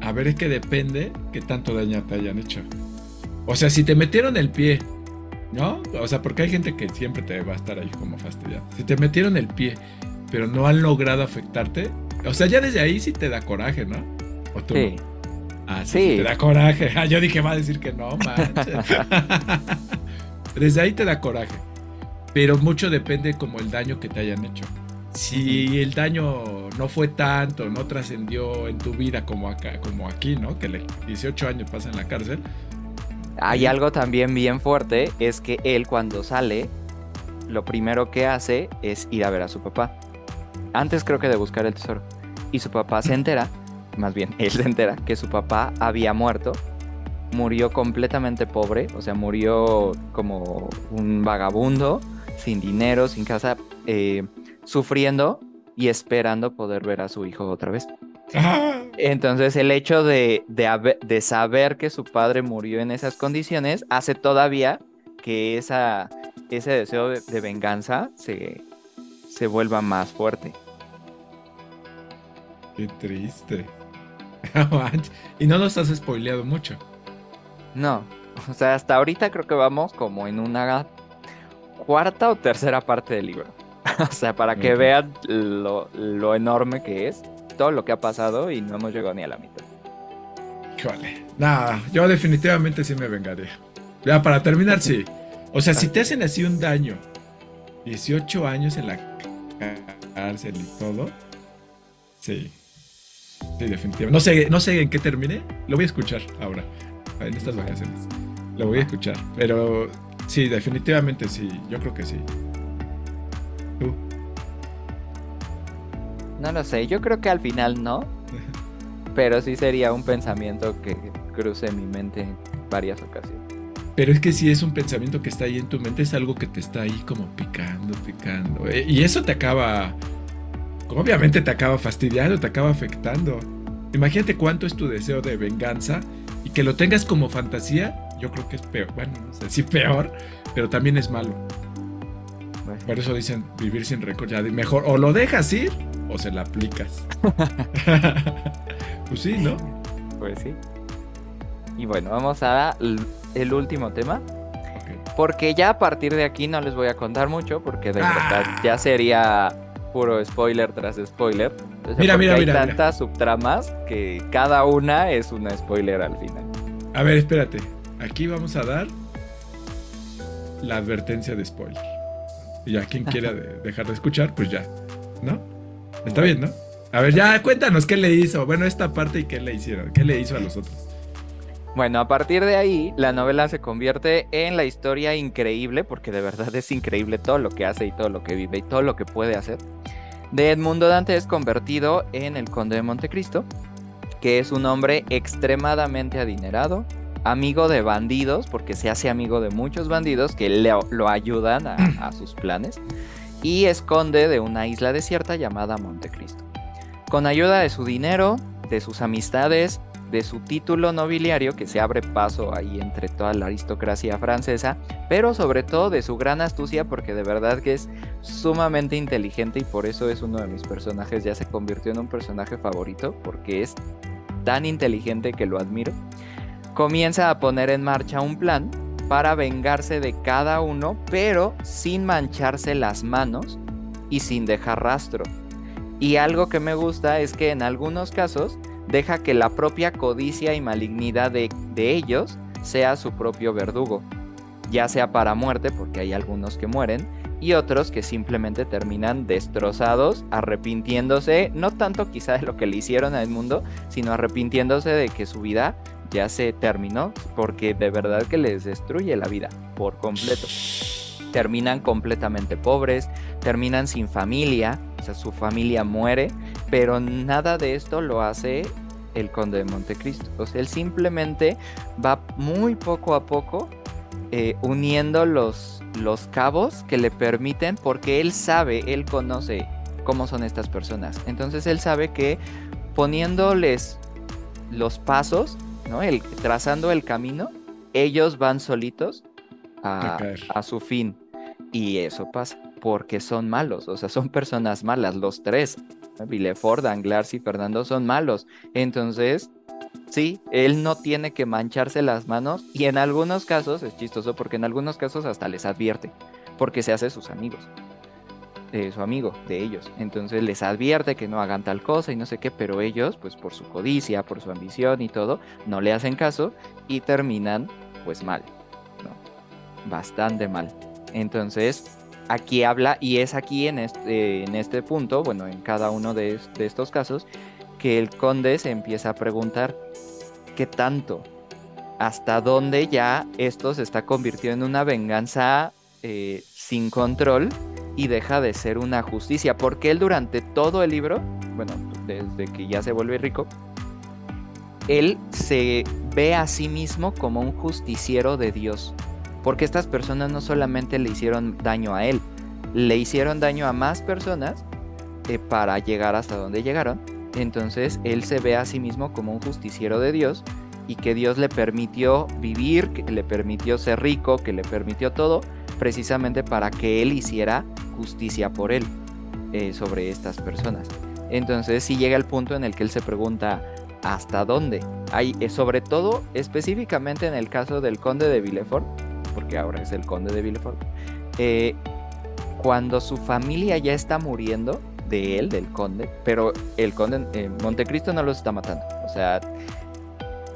a ver es que depende qué tanto daño te hayan hecho. O sea, si te metieron el pie, ¿no? O sea, porque hay gente que siempre te va a estar ahí como fastidiado. Si te metieron el pie, pero no han logrado afectarte, o sea, ya desde ahí sí te da coraje, ¿no? ¿O tú sí. Ah, sí, te da coraje. Ah, yo dije, va a decir que no, manches. desde ahí te da coraje. Pero mucho depende como el daño que te hayan hecho si el daño no fue tanto, no trascendió en tu vida como acá, como aquí, ¿no? Que 18 años pasa en la cárcel. Hay algo también bien fuerte, es que él cuando sale, lo primero que hace es ir a ver a su papá. Antes creo que de buscar el tesoro. Y su papá se entera, más bien, él se entera que su papá había muerto. Murió completamente pobre, o sea, murió como un vagabundo, sin dinero, sin casa. Eh, sufriendo y esperando poder ver a su hijo otra vez. Entonces el hecho de, de, saber que su padre murió en esas condiciones hace todavía que esa, ese deseo de, venganza se, se vuelva más fuerte. Qué triste. y no nos has spoileado mucho. No, o sea, hasta ahorita creo que vamos como en una cuarta o tercera parte del libro. o sea, para que vean lo, enorme que es, todo lo que ha pasado y no hemos llegado ni a la mitad. Híjole. Nada, yo definitivamente sí me vengaría. Ya, para terminar, sí. O sea, si te hacen así un daño, 18 años en la cárcel y todo, sí. Sí, definitivamente. No sé, no sé en qué termine. Lo voy a escuchar ahora, en estas vacaciones. Lo voy a escuchar. Pero sí, definitivamente sí. Yo creo que sí. No lo sé, yo creo que al final no. pero sí sería un pensamiento que cruce mi mente en varias ocasiones. Pero es que si es un pensamiento que está ahí en tu mente, es algo que te está ahí como picando, picando. Eh, y eso te acaba, obviamente te acaba fastidiando, te acaba afectando. Imagínate cuánto es tu deseo de venganza y que lo tengas como fantasía, yo creo que es peor. Bueno, no sé si peor, pero también es malo. Por eso dicen vivir sin récord, ya mejor o lo dejas ir o se la aplicas. pues sí, ¿no? Pues sí. Y bueno, vamos a el último tema. Porque ya a partir de aquí no les voy a contar mucho, porque de verdad ah. ya sería puro spoiler tras spoiler. mira, mira, hay tantas subtramas que cada una es una spoiler al final. A ver, espérate. Aquí vamos a dar la advertencia de spoiler. Y ya quien quiera dejar de escuchar, pues ya. ¿No? Está bien, ¿no? A ver, ya cuéntanos qué le hizo. Bueno, esta parte y qué le hicieron. ¿Qué le hizo a los otros? Bueno, a partir de ahí, la novela se convierte en la historia increíble, porque de verdad es increíble todo lo que hace y todo lo que vive y todo lo que puede hacer. De Edmundo Dante es convertido en el Conde de Montecristo, que es un hombre extremadamente adinerado, amigo de bandidos, porque se hace amigo de muchos bandidos que lo ayudan a, a sus planes, y es conde de una isla desierta llamada Montecristo. Con ayuda de su dinero, de sus amistades de su título nobiliario que se abre paso ahí entre toda la aristocracia francesa, pero sobre todo de su gran astucia porque de verdad que es sumamente inteligente y por eso es uno de mis personajes, ya se convirtió en un personaje favorito porque es tan inteligente que lo admiro. Comienza a poner en marcha un plan para vengarse de cada uno, pero sin mancharse las manos y sin dejar rastro. Y algo que me gusta es que en algunos casos deja que la propia codicia y malignidad de, ellos sea su propio verdugo, ya sea para muerte, porque hay algunos que mueren, y otros que simplemente terminan destrozados, arrepintiéndose, no tanto quizá de lo que le hicieron al mundo, sino arrepintiéndose de que su vida ya se terminó, porque de verdad que les destruye la vida por completo. Terminan completamente pobres, terminan sin familia, o sea, su familia muere pero nada de esto lo hace el conde de Montecristo. O sea, él simplemente va muy poco a poco eh, uniendo los, los cabos que le permiten, porque él sabe, él conoce cómo son estas personas. Entonces él sabe que poniéndoles los pasos, ¿no? el, trazando el camino, ellos van solitos a, a su fin. Y eso pasa porque son malos, o sea, son personas malas, los tres. Villefort, Danglars y Fernando son malos. Entonces, sí, él no tiene que mancharse las manos y en algunos casos, es chistoso porque en algunos casos hasta les advierte, porque se hace sus amigos. Eh, su amigo de ellos. Entonces les advierte que no hagan tal cosa y no sé qué, pero ellos, pues por su codicia, por su ambición y todo, no le hacen caso y terminan pues mal. Bastante mal. Entonces, aquí habla, y es aquí en este, en este punto, bueno, en cada uno de, estos casos, que el conde se empieza a preguntar qué tanto, hasta dónde ya esto se está convirtiendo en una venganza eh, sin control y deja de ser una justicia, porque él durante todo el libro, bueno, desde que ya se vuelve rico, él se ve a sí mismo como un justiciero de Dios porque estas personas no solamente le hicieron daño a él, le hicieron daño a más personas eh, para llegar hasta donde llegaron. Entonces él se ve a sí mismo como un justiciero de Dios y que Dios le permitió vivir, que le permitió ser rico, que le permitió todo, precisamente para que él hiciera justicia por él eh, sobre estas personas. Entonces sí llega el punto en el que él se pregunta, ¿hasta dónde? Hay, eh, sobre todo, específicamente en el caso del conde de Villefort, porque ahora es el conde de Villefort, eh, cuando su familia ya está muriendo de él, del conde, pero el conde eh, Montecristo no los está matando. O sea,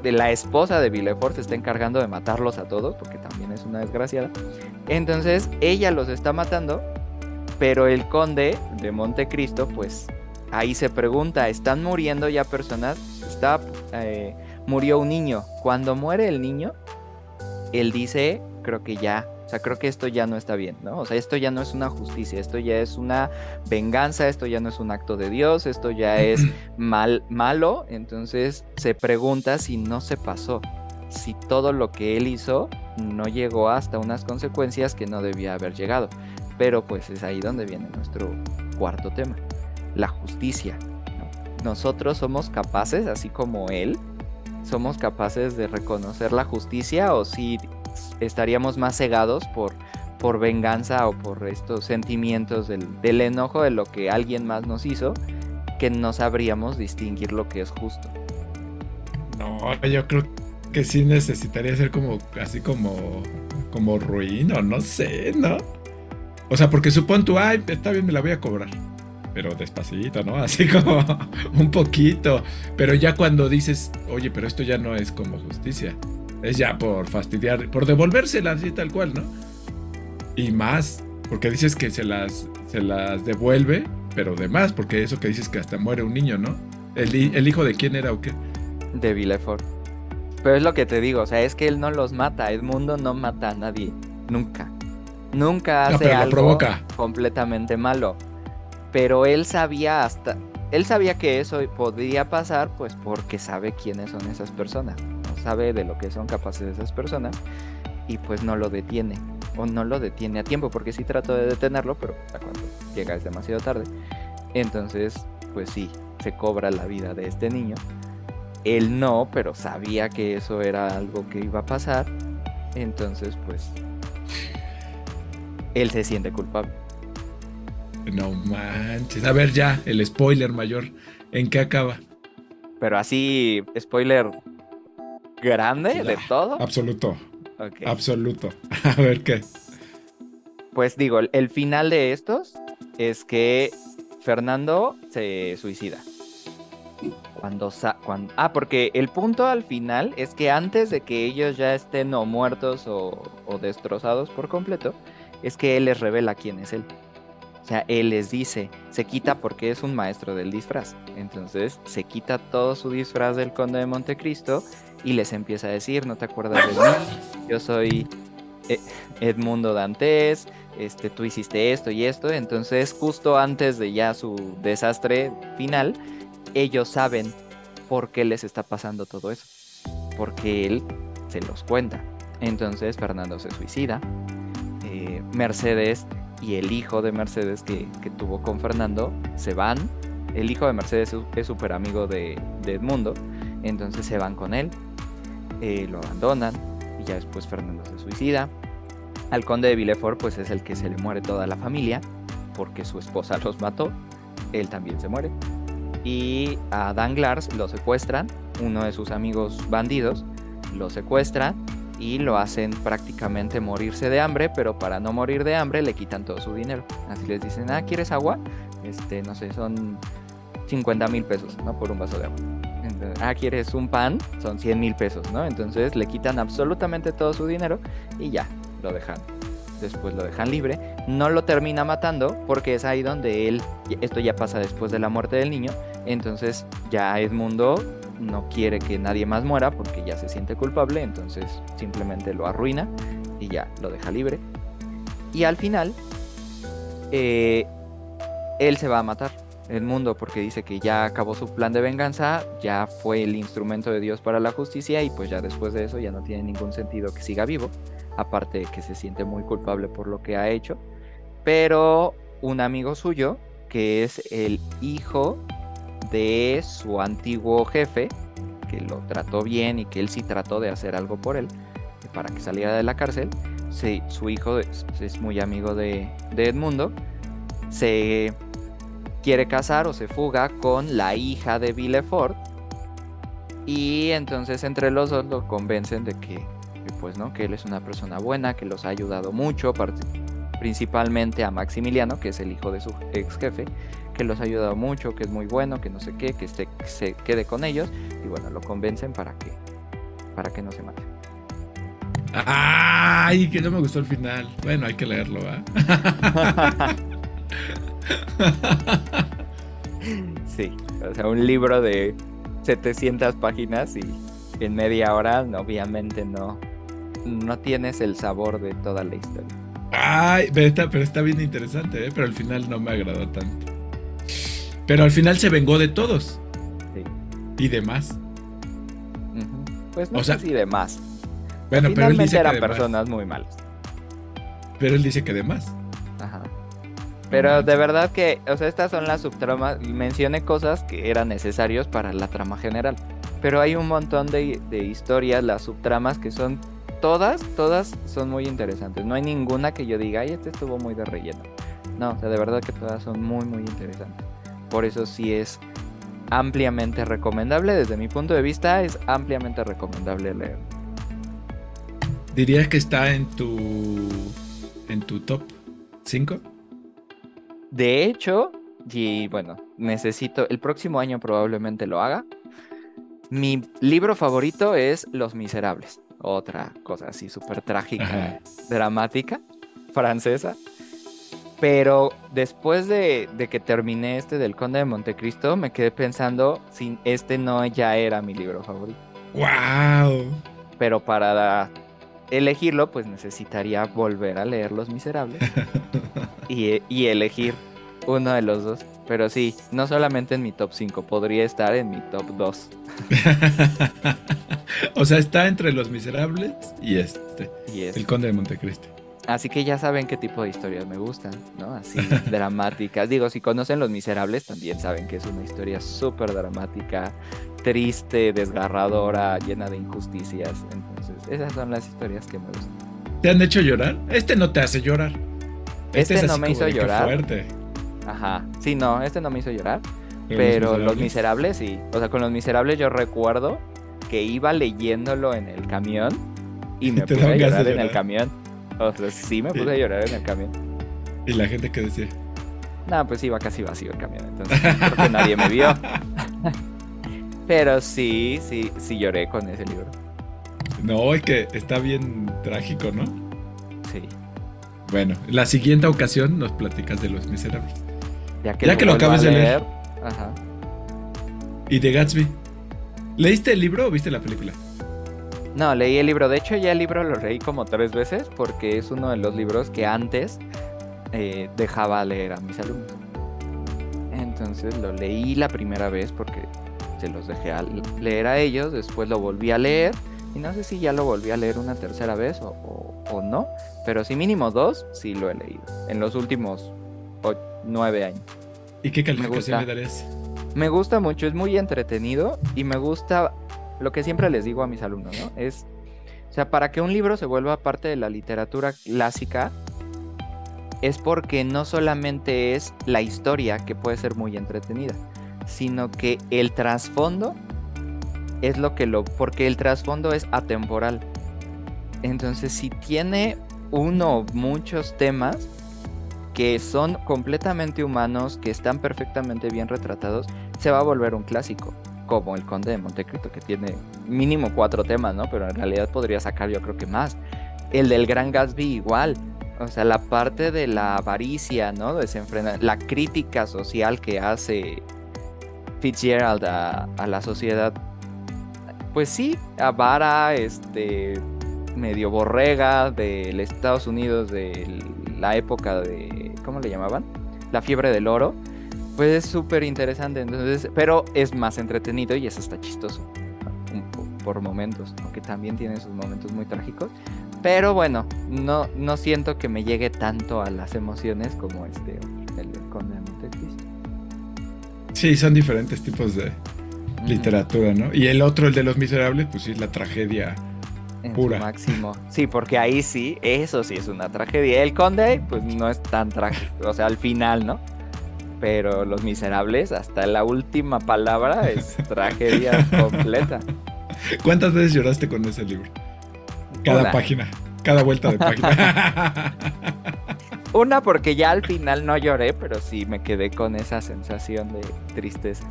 de la esposa de Villefort se está encargando de matarlos a todos, porque también es una desgraciada. Entonces ella los está matando, pero el conde de Montecristo, pues ahí se pregunta, ¿están muriendo ya personas? Está, eh, murió un niño. Cuando muere el niño, él dice, creo que ya, o sea, creo que esto ya no está bien, ¿no? O sea, esto ya no es una justicia, esto ya es una venganza, esto ya no es un acto de Dios, esto ya es mal, malo, entonces se pregunta si no se pasó, si todo lo que él hizo no llegó hasta unas consecuencias que no debía haber llegado. Pero pues es ahí donde viene nuestro cuarto tema, la justicia. Nosotros somos capaces, así como él, somos capaces de reconocer la justicia o si estaríamos más cegados por, por venganza o por estos sentimientos del, enojo de lo que alguien más nos hizo, que no sabríamos distinguir lo que es justo. No, yo creo que sí necesitaría ser como, así como, como ruino, no sé, ¿no? O sea, porque supón tú, ay, está bien, me la voy a cobrar. Pero despacito, ¿no? Así como un poquito. Pero ya cuando dices, oye, pero esto ya no es como justicia. Es ya por fastidiar, por devolvérsela así tal cual, ¿no? Y más, porque dices que se las, se las devuelve, pero de más, porque eso que dices que hasta muere un niño, ¿no? ¿El, el hijo de quién era o qué? De Villefort. Pero es lo que te digo, o sea, es que él no los mata, Edmundo no mata a nadie, nunca. Nunca hace algo completamente malo. Pero él sabía hasta él sabía que eso podría pasar pues porque sabe quiénes son esas personas, sabe de lo que son capaces esas personas y pues no lo detiene o no lo detiene a tiempo porque sí trató de detenerlo, pero cuando llega es demasiado tarde. Entonces, pues sí, se cobra la vida de este niño él no, pero sabía que eso era algo que iba a pasar. Entonces, pues, él se siente culpable. No manches. A ver ya, el spoiler mayor. ¿En qué acaba? Pero así, spoiler grande de todo. Absoluto. Absoluto. A ver qué. Pues digo, el final de estos es que Fernando se suicida. Cuando, cuando, ah, porque el punto al final es que antes de que ellos ya estén o muertos o, destrozados por completo, es que él les revela quién es él. O sea, él les dice, se quita porque es un maestro del disfraz. Entonces se quita todo su disfraz del conde de Montecristo y les empieza a decir, no te acuerdas de mí, yo soy eh, Edmundo Dantes, este, tú hiciste esto y esto. Entonces justo antes de ya su desastre final, ellos saben por qué les está pasando todo eso. Porque él se los cuenta. Entonces Fernando se suicida. Eh, Mercedes y el hijo de Mercedes que, tuvo con Fernando se van. El hijo de Mercedes es súper amigo de, Edmundo. Entonces se van con él. Eh, lo abandonan. Y ya después Fernando se suicida. Al conde de Villefort pues es el que se le muere toda la familia. Porque su esposa los mató. Él también se muere y a Danglars lo secuestran, uno de sus amigos bandidos lo secuestra y lo hacen prácticamente morirse de hambre, pero para no morir de hambre le quitan todo su dinero. Así les dicen, ah, ¿quieres agua? Este, no sé, son 50 mil pesos, ¿no? Por un vaso de agua. Ah, ¿quieres un pan? Son 100 mil pesos, ¿no? Entonces le quitan absolutamente todo su dinero y ya, lo dejan después lo dejan libre, no lo termina matando porque es ahí donde él, esto ya pasa después de la muerte del niño, entonces ya Edmundo no quiere que nadie más muera porque ya se siente culpable, entonces simplemente lo arruina y ya lo deja libre. Y al final, eh, él se va a matar. Edmundo porque dice que ya acabó su plan de venganza, ya fue el instrumento de Dios para la justicia y pues ya después de eso ya no tiene ningún sentido que siga vivo aparte de que se siente muy culpable por lo que ha hecho, pero un amigo suyo, que es el hijo de su antiguo jefe, que lo trató bien y que él sí trató de hacer algo por él, para que saliera de la cárcel, sí, su hijo es, muy amigo de, de Edmundo, se quiere casar o se fuga con la hija de Villefort. Y entonces entre los dos lo convencen de que pues no, que él es una persona buena, que los ha ayudado mucho, principalmente a Maximiliano, que es el hijo de su ex jefe, que los ha ayudado mucho, que es muy bueno, que no sé qué, que se quede con ellos. Y bueno, lo convencen para que para que no se mate. Ay, que no me gustó el final. Bueno, hay que leerlo, sí, o sea, un libro de 700 páginas y en media hora obviamente no, no tienes el sabor de toda la historia. Ay, pero está, pero está bien interesante, ¿eh? pero al final no me agradó tanto. Pero al final se vengó de todos. Sí. Y demás. Pues no o sé si de más. Bueno, pero él dice eran que personas muy malas. Pero él dice que de más. Pero de verdad que, o sea, estas son las subtramas. Mencioné cosas que eran necesarios para la trama general. Pero hay un montón de, de historias, las subtramas, que son todas, todas son muy interesantes. No hay ninguna que yo diga, ay, este estuvo muy de relleno. No, o sea, de verdad que todas son muy, muy interesantes. Por eso sí es ampliamente recomendable. Desde mi punto de vista, es ampliamente recomendable leer. ¿Dirías que está en tu. en tu top 5? De hecho, y bueno, necesito. El próximo año probablemente lo haga. Mi libro favorito es Los Miserables. Otra cosa así súper trágica, dramática, francesa. Pero después de, que terminé este del Conde de Montecristo, me quedé pensando si este no ya era mi libro favorito. ¡Wow! Pero para elegirlo, pues necesitaría volver a leer Los Miserables y, y, elegir uno de los dos. Pero sí, no solamente en mi top 5, podría estar en mi top 2. o sea, está entre Los Miserables y este. Y este. El Conde de Montecristo. Así que ya saben qué tipo de historias me gustan, ¿no? Así dramáticas. Digo, si conocen Los Miserables, también saben que es una historia súper dramática, triste, desgarradora, llena de injusticias. Entonces, esas son las historias que me gustan. ¿Te han hecho llorar? Este no te hace llorar. Este, este no me hizo llorar. Fuerte. Ajá. Sí, no, este no me hizo llorar. Pero, los, miserables? sí. O sea, con Los Miserables yo recuerdo que iba leyéndolo en el camión y me puse a llorar en el camión. O sea, sí me puse a llorar en el camión. ¿Y la gente qué decía? No, pues iba casi vacío el camión, entonces creo que nadie me vio. Pero sí, sí, sí lloré con ese libro. No, es que está bien trágico, ¿no? Sí. Bueno, la siguiente ocasión nos platicas de Los Miserables. Ya que, ya lo, que lo acabas de leer. Ajá. ¿Y de Gatsby? ¿Leíste el libro o viste la película? No, leí el libro. De hecho, ya el libro lo leí como tres veces porque es uno de los libros que antes eh, dejaba leer a mis alumnos. Entonces lo leí la primera vez porque se los dejé a leer a ellos, después lo volví a leer y no sé si ya lo volví a leer una tercera vez o, no, pero sí mínimo dos sí lo he leído en los últimos nueve años. ¿Y qué calificación le darías? Me gusta mucho, es muy entretenido y me gusta lo que siempre les digo a mis alumnos, ¿no? Es, o sea, para que un libro se vuelva parte de la literatura clásica, es porque no solamente es la historia que puede ser muy entretenida, sino que el trasfondo es lo que lo, porque el trasfondo es atemporal. Entonces, si tiene uno muchos temas que son completamente humanos, que están perfectamente bien retratados, se va a volver un clásico como el Conde de Montecristo, que tiene mínimo cuatro temas, ¿no? Pero en realidad podría sacar yo creo que más. El del Gran Gatsby igual. O sea, la parte de la avaricia, ¿no? Desenfrena, la crítica social que hace Fitzgerald a, la sociedad. Pues sí, avara, este, medio borrega del Estados Unidos de la época de, ¿cómo le llamaban? La fiebre del oro pues es súper interesante, entonces, pero es más entretenido y eso está chistoso por momentos, aunque también tiene sus momentos muy trágicos. Pero bueno, no, no siento que me llegue tanto a las emociones como este, el Montecristo. Sí, son diferentes tipos de literatura, ¿no? Y el otro, el de los miserables, pues sí, la tragedia pura. máximo. Sí, porque ahí sí, eso sí es una tragedia. El Conde, pues no es tan trágico, o sea, al final, ¿no? pero Los Miserables, hasta la última palabra es tragedia completa. ¿Cuántas veces lloraste con ese libro? Cada página, cada vuelta de página. Una porque ya al final no lloré, pero sí me quedé con esa sensación de tristeza.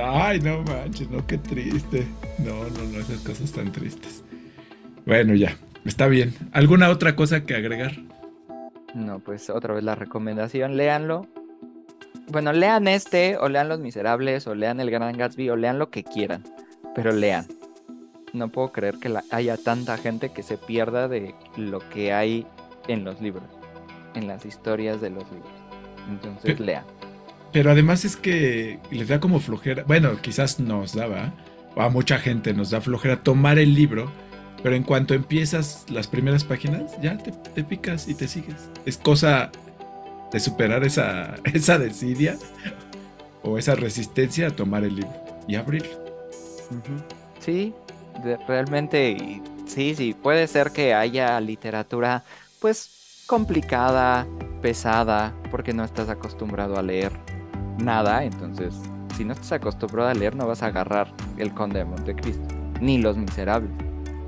Ay, no manches, no, qué triste. No, no, no, esas cosas tan tristes. Bueno, ya, está bien. ¿Alguna otra cosa que agregar? No, pues otra vez la recomendación, léanlo, bueno, lean este, o lean Los Miserables, o lean El Gran Gatsby, o lean lo que quieran, pero lean. No puedo creer que haya tanta gente que se pierda de lo que hay en los libros, en las historias de los libros. Entonces, lean. Pero además es que les da como flojera, bueno, quizás nos daba, o a mucha gente nos da flojera tomar el libro, pero en cuanto empiezas las primeras páginas, ya te, te picas y te sigues. Es cosa de superar esa, esa desidia o esa resistencia a tomar el libro y abrirlo. Sí, realmente, sí, sí, puede ser que haya literatura pues complicada, pesada, porque no estás acostumbrado a leer nada, entonces si no estás acostumbrado a leer, no vas a agarrar El Conde de Montecristo, ni Los Miserables.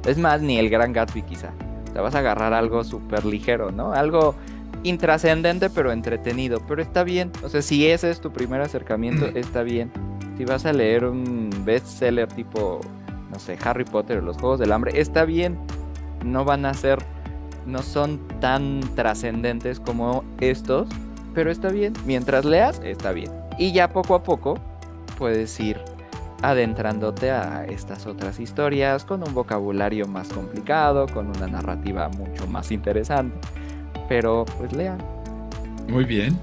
Es más, ni El Gran Gatsby quizá. Te vas a agarrar algo súper ligero, ¿no? Algo intrascendente pero entretenido. Pero está bien. O sea, si ese es tu primer acercamiento, está bien. Si vas a leer un bestseller tipo, no sé, Harry Potter o los Juegos del Hambre, está bien. No van a ser, no son tan trascendentes como estos, pero está bien. Mientras leas, está bien. Y ya poco a poco puedes ir adentrándote a estas otras historias con un vocabulario más complicado, con una narrativa mucho más interesante. Pero pues lean. Muy bien.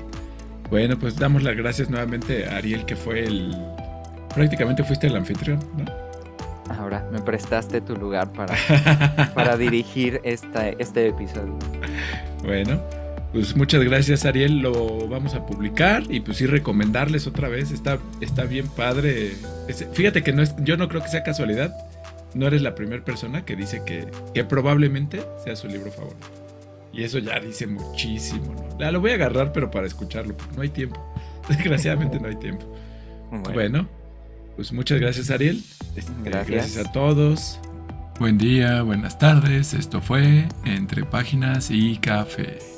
Bueno, pues damos las gracias nuevamente a Ariel, que fue el... Prácticamente fuiste el anfitrión, ¿no? Ahora me prestaste tu lugar para, para dirigir esta, este episodio. Bueno, pues muchas gracias Ariel, lo vamos a publicar y pues sí recomendarles otra vez, está, está bien padre. fíjate que no es, yo no creo que sea casualidad, no eres la primera persona que dice que, que probablemente sea su libro favorito. Y eso ya dice muchísimo, ¿no? lo voy a agarrar pero para escucharlo, porque no hay tiempo. Desgraciadamente no hay tiempo. Bueno, pues muchas gracias Ariel. Este, gracias a todos. Buen día, buenas tardes. Esto fue Entre Páginas y Café.